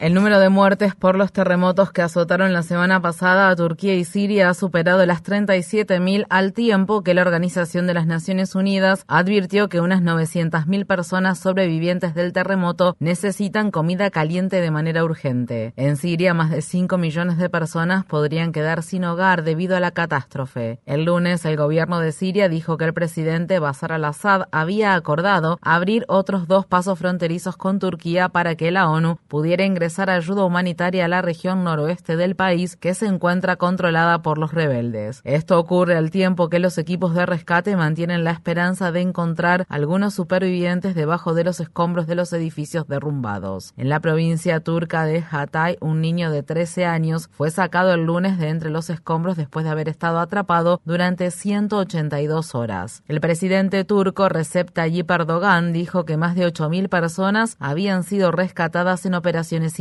El número de muertes por los terremotos que azotaron la semana pasada a Turquía y Siria ha superado las 37.000 al tiempo que la Organización de las Naciones Unidas advirtió que unas 900.000 personas sobrevivientes del terremoto necesitan comida caliente de manera urgente. En Siria, más de 5 millones de personas podrían quedar sin hogar debido a la catástrofe. El lunes, el gobierno de Siria dijo que el presidente Bashar al-Assad había acordado abrir otros dos pasos fronterizos con Turquía para que la ONU pudiera ingresar ayuda humanitaria a la región noroeste del país que se encuentra controlada por los rebeldes. Esto ocurre al tiempo que los equipos de rescate mantienen la esperanza de encontrar algunos supervivientes debajo de los escombros de los edificios derrumbados. En la provincia turca de Hatay, un niño de 13 años fue sacado el lunes de entre los escombros después de haber estado atrapado durante 182 horas. El presidente turco Recep Tayyip Erdogan dijo que más de 8.000 personas habían sido rescatadas en operaciones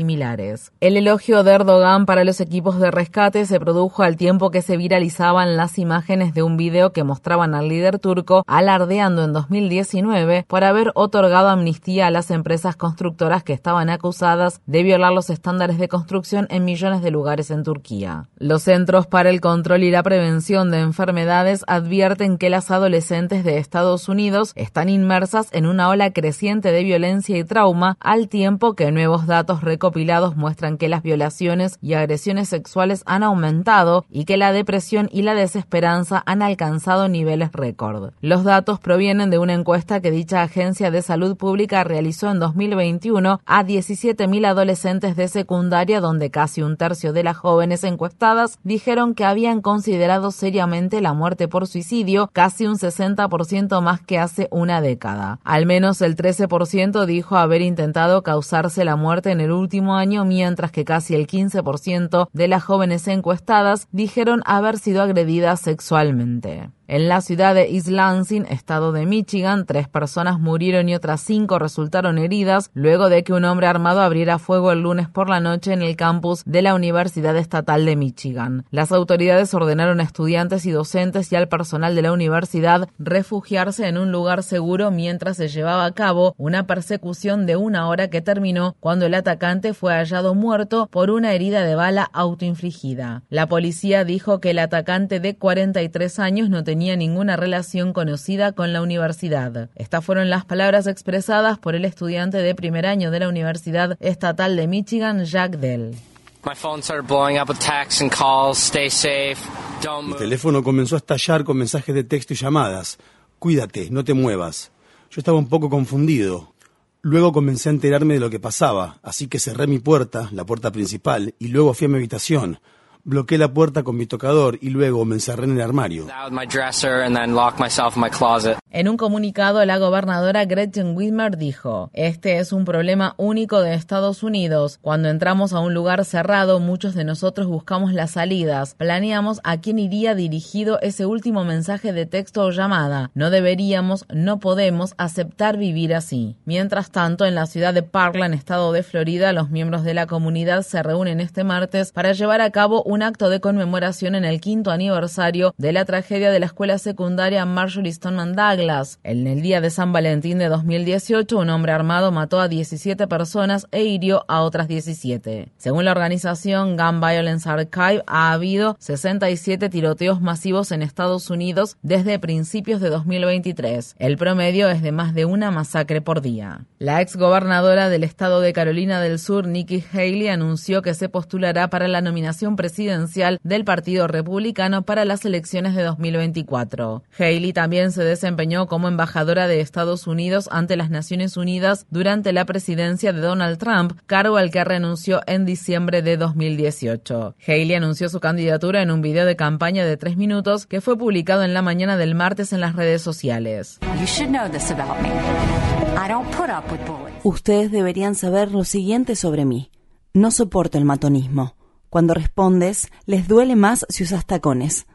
El elogio de Erdogan para los equipos de rescate se produjo al tiempo que se viralizaban las imágenes de un video que mostraban al líder turco alardeando en 2019 por haber otorgado amnistía a las empresas constructoras que estaban acusadas de violar los estándares de construcción en millones de lugares en Turquía. Los Centros para el Control y la Prevención de Enfermedades advierten que las adolescentes de Estados Unidos están inmersas en una ola creciente de violencia y trauma al tiempo que nuevos datos recopilados recopilados muestran que las violaciones y agresiones sexuales han aumentado y que la depresión y la desesperanza han alcanzado niveles récord. Los datos provienen de una encuesta que dicha agencia de salud pública realizó en 2021 a 17.000 adolescentes de secundaria donde casi un tercio de las jóvenes encuestadas dijeron que habían considerado seriamente la muerte por suicidio, casi un 60% más que hace una década. Al menos el 13% dijo haber intentado causarse la muerte en el último año, mientras que casi el 15% de las jóvenes encuestadas dijeron haber sido agredidas sexualmente. En la ciudad de East Lansing, estado de Michigan, tres personas murieron y otras cinco resultaron heridas luego de que un hombre armado abriera fuego el lunes por la noche en el campus de la Universidad Estatal de Michigan. Las autoridades ordenaron a estudiantes y docentes y al personal de la universidad refugiarse en un lugar seguro mientras se llevaba a cabo una persecución de una hora que terminó cuando el atacante fue hallado muerto por una herida de bala autoinfligida. La policía dijo que el atacante de 43 años no tenía tenía ninguna relación conocida con la universidad. Estas fueron las palabras expresadas por el estudiante de primer año de la Universidad Estatal de Michigan, Jack Dell. Mi teléfono comenzó a estallar con mensajes de texto y llamadas. Cuídate, no te muevas. Yo estaba un poco confundido. Luego comencé a enterarme de lo que pasaba, así que cerré mi puerta, la puerta principal, y luego fui a mi habitación bloqueé la puerta con mi tocador y luego me encerré en el armario. En un comunicado, la gobernadora Gretchen Whitmer dijo, Este es un problema único de Estados Unidos. Cuando entramos a un lugar cerrado, muchos de nosotros buscamos las salidas. Planeamos a quién iría dirigido ese último mensaje de texto o llamada. No deberíamos, no podemos aceptar vivir así. Mientras tanto, en la ciudad de Parkland, estado de Florida, los miembros de la comunidad se reúnen este martes para llevar a cabo un acto de conmemoración en el quinto aniversario de la tragedia de la escuela secundaria Marjorie Stoneman Douglas. En el día de San Valentín de 2018, un hombre armado mató a 17 personas e hirió a otras 17. Según la organización Gun Violence Archive, ha habido 67 tiroteos masivos en Estados Unidos desde principios de 2023. El promedio es de más de una masacre por día. La ex gobernadora del estado de Carolina del Sur, Nikki Haley, anunció que se postulará para la nominación presidencial del Partido Republicano para las elecciones de 2024. Haley también se desempeñó desempeñó como embajadora de Estados Unidos ante las Naciones Unidas durante la presidencia de Donald Trump, cargo al que renunció en diciembre de 2018. Haley anunció su candidatura en un video de campaña de tres minutos que fue publicado en la mañana del martes en las redes sociales. Ustedes deberían saber lo siguiente sobre mí. No soporto el matonismo. Cuando respondes, les duele más si usas tacones.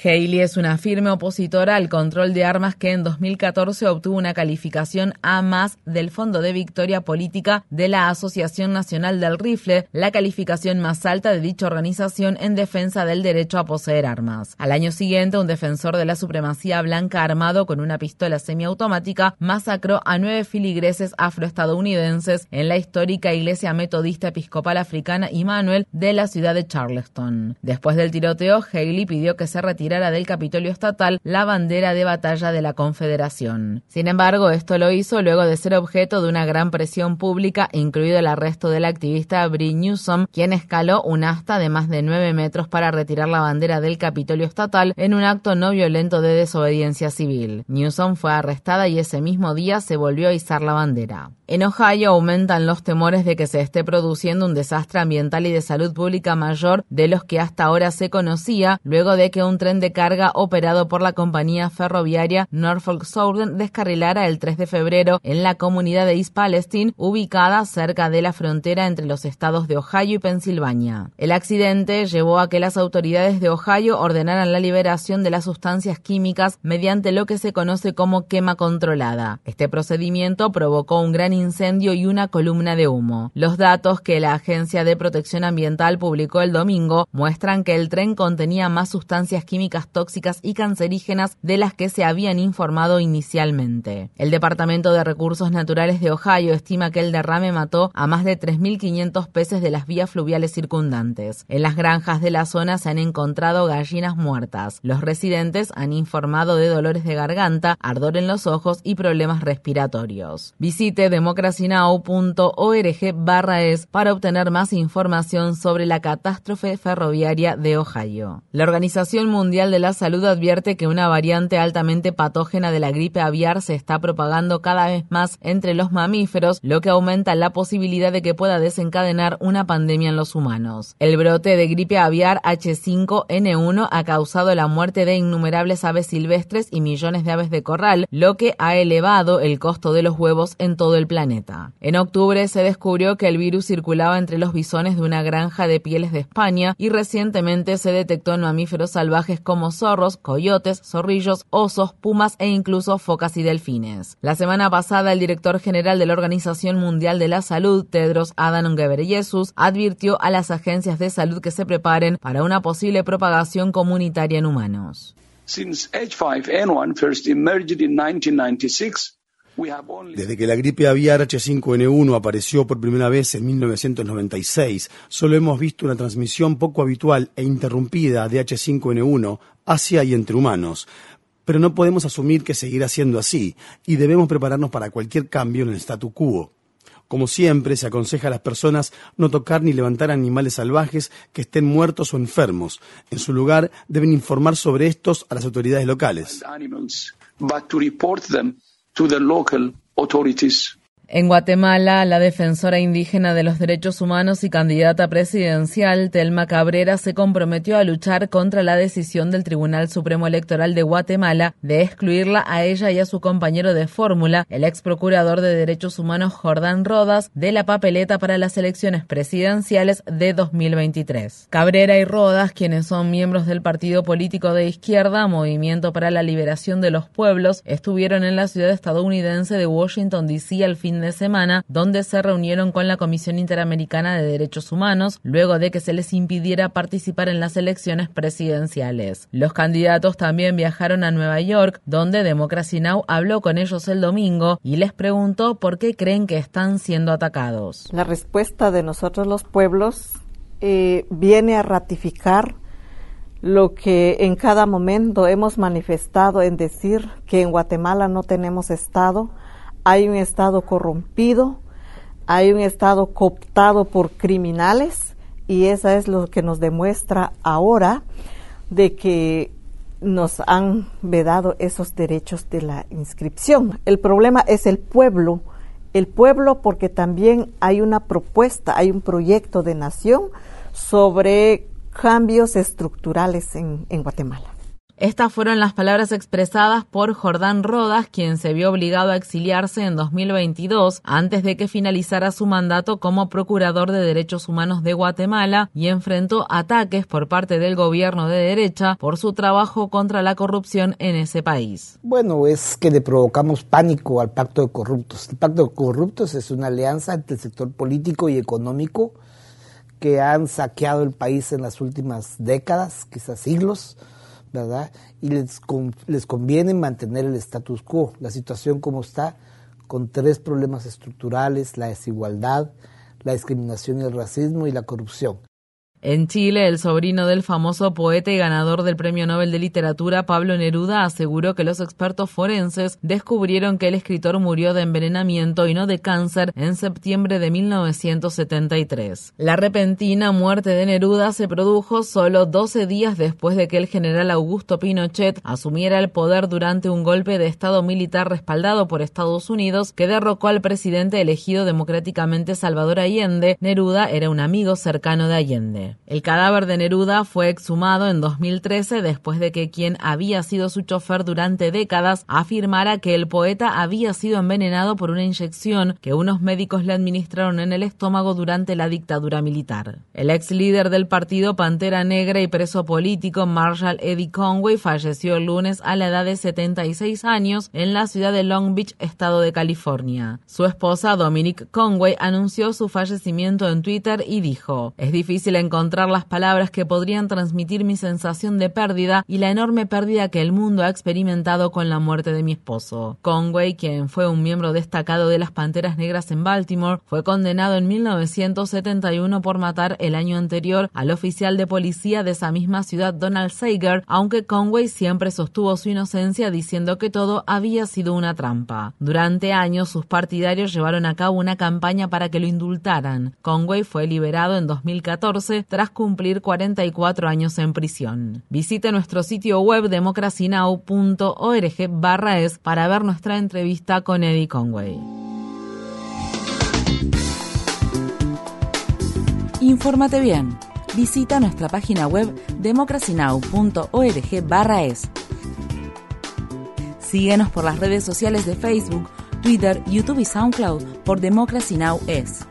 Haley es una firme opositora al control de armas que en 2014 obtuvo una calificación A más del Fondo de Victoria Política de la Asociación Nacional del Rifle, la calificación más alta de dicha organización en defensa del derecho a poseer armas. Al año siguiente, un defensor de la supremacía blanca armado con una pistola semiautomática masacró a nueve filigreses afroestadounidenses en la histórica Iglesia Metodista Episcopal Africana Immanuel de la ciudad de Charleston. Después del tiroteo, Haley pidió que se del Capitolio Estatal la bandera de batalla de la Confederación. Sin embargo, esto lo hizo luego de ser objeto de una gran presión pública, incluido el arresto del activista Brie Newsom, quien escaló un asta de más de 9 metros para retirar la bandera del Capitolio Estatal en un acto no violento de desobediencia civil. Newsom fue arrestada y ese mismo día se volvió a izar la bandera. En Ohio aumentan los temores de que se esté produciendo un desastre ambiental y de salud pública mayor de los que hasta ahora se conocía, luego de que un tren de carga operado por la compañía ferroviaria Norfolk Southern descarrilara el 3 de febrero en la comunidad de East Palestine, ubicada cerca de la frontera entre los estados de Ohio y Pensilvania. El accidente llevó a que las autoridades de Ohio ordenaran la liberación de las sustancias químicas mediante lo que se conoce como quema controlada. Este procedimiento provocó un gran incendio y una columna de humo. Los datos que la Agencia de Protección Ambiental publicó el domingo muestran que el tren contenía más sustancias químicas tóxicas y cancerígenas de las que se habían informado inicialmente. El Departamento de Recursos Naturales de Ohio estima que el derrame mató a más de 3.500 peces de las vías fluviales circundantes. En las granjas de la zona se han encontrado gallinas muertas. Los residentes han informado de dolores de garganta, ardor en los ojos y problemas respiratorios. Visite democracynow.org barra es para obtener más información sobre la catástrofe ferroviaria de Ohio. La Organización Mundial de la Salud advierte que una variante altamente patógena de la gripe aviar se está propagando cada vez más entre los mamíferos, lo que aumenta la posibilidad de que pueda desencadenar una pandemia en los humanos. El brote de gripe aviar H5N1 ha causado la muerte de innumerables aves silvestres y millones de aves de corral, lo que ha elevado el costo de los huevos en todo el planeta. En octubre se descubrió que el virus circulaba entre los bisones de una granja de pieles de España y recientemente se detectó en mamíferos salvajes como zorros, coyotes, zorrillos, osos, pumas e incluso focas y delfines. La semana pasada el director general de la Organización Mundial de la Salud, Tedros Adhanom Ghebreyesus, advirtió a las agencias de salud que se preparen para una posible propagación comunitaria en humanos. Since H5N1 first emerged in 1996, desde que la gripe aviar H5N1 apareció por primera vez en 1996, solo hemos visto una transmisión poco habitual e interrumpida de H5N1 hacia y entre humanos. Pero no podemos asumir que seguirá siendo así y debemos prepararnos para cualquier cambio en el statu quo. Como siempre, se aconseja a las personas no tocar ni levantar animales salvajes que estén muertos o enfermos. En su lugar, deben informar sobre estos a las autoridades locales. To the local authorities En Guatemala, la defensora indígena de los derechos humanos y candidata presidencial, Telma Cabrera, se comprometió a luchar contra la decisión del Tribunal Supremo Electoral de Guatemala de excluirla a ella y a su compañero de fórmula, el ex procurador de derechos humanos Jordán Rodas, de la papeleta para las elecciones presidenciales de 2023. Cabrera y Rodas, quienes son miembros del partido político de izquierda Movimiento para la Liberación de los Pueblos, estuvieron en la ciudad estadounidense de Washington, D.C. al fin de semana, donde se reunieron con la Comisión Interamericana de Derechos Humanos, luego de que se les impidiera participar en las elecciones presidenciales. Los candidatos también viajaron a Nueva York, donde Democracy Now! habló con ellos el domingo y les preguntó por qué creen que están siendo atacados. La respuesta de nosotros los pueblos eh, viene a ratificar lo que en cada momento hemos manifestado en decir que en Guatemala no tenemos Estado, hay un Estado corrompido, hay un Estado cooptado por criminales y eso es lo que nos demuestra ahora de que nos han vedado esos derechos de la inscripción. El problema es el pueblo, el pueblo porque también hay una propuesta, hay un proyecto de nación sobre cambios estructurales en, en Guatemala. Estas fueron las palabras expresadas por Jordán Rodas, quien se vio obligado a exiliarse en 2022 antes de que finalizara su mandato como Procurador de Derechos Humanos de Guatemala y enfrentó ataques por parte del gobierno de derecha por su trabajo contra la corrupción en ese país. Bueno, es que le provocamos pánico al Pacto de Corruptos. El Pacto de Corruptos es una alianza entre el sector político y económico que han saqueado el país en las últimas décadas, quizás siglos ¿verdad? Y les, les conviene mantener el status quo, la situación como está, con tres problemas estructurales, la desigualdad, la discriminación y el racismo y la corrupción. En Chile, el sobrino del famoso poeta y ganador del Premio Nobel de Literatura, Pablo Neruda, aseguró que los expertos forenses descubrieron que el escritor murió de envenenamiento y no de cáncer en septiembre de 1973. La repentina muerte de Neruda se produjo solo 12 días después de que el general Augusto Pinochet asumiera el poder durante un golpe de Estado militar respaldado por Estados Unidos que derrocó al presidente elegido democráticamente Salvador Allende. Neruda era un amigo cercano de Allende. El cadáver de Neruda fue exhumado en 2013 después de que quien había sido su chofer durante décadas afirmara que el poeta había sido envenenado por una inyección que unos médicos le administraron en el estómago durante la dictadura militar. El ex líder del partido Pantera Negra y preso político Marshall Eddie Conway falleció el lunes a la edad de 76 años en la ciudad de Long Beach, estado de California. Su esposa Dominique Conway anunció su fallecimiento en Twitter y dijo, es difícil encontrar encontrar las palabras que podrían transmitir mi sensación de pérdida y la enorme pérdida que el mundo ha experimentado con la muerte de mi esposo. Conway, quien fue un miembro destacado de las Panteras Negras en Baltimore, fue condenado en 1971 por matar el año anterior al oficial de policía de esa misma ciudad Donald Sager, aunque Conway siempre sostuvo su inocencia diciendo que todo había sido una trampa. Durante años sus partidarios llevaron a cabo una campaña para que lo indultaran. Conway fue liberado en 2014 tras cumplir 44 años en prisión. Visite nuestro sitio web democracynow.org barra es para ver nuestra entrevista con Eddie Conway. Infórmate bien. Visita nuestra página web democracynow.org barra es. Síguenos por las redes sociales de Facebook, Twitter, YouTube y SoundCloud por Democracy Now! es.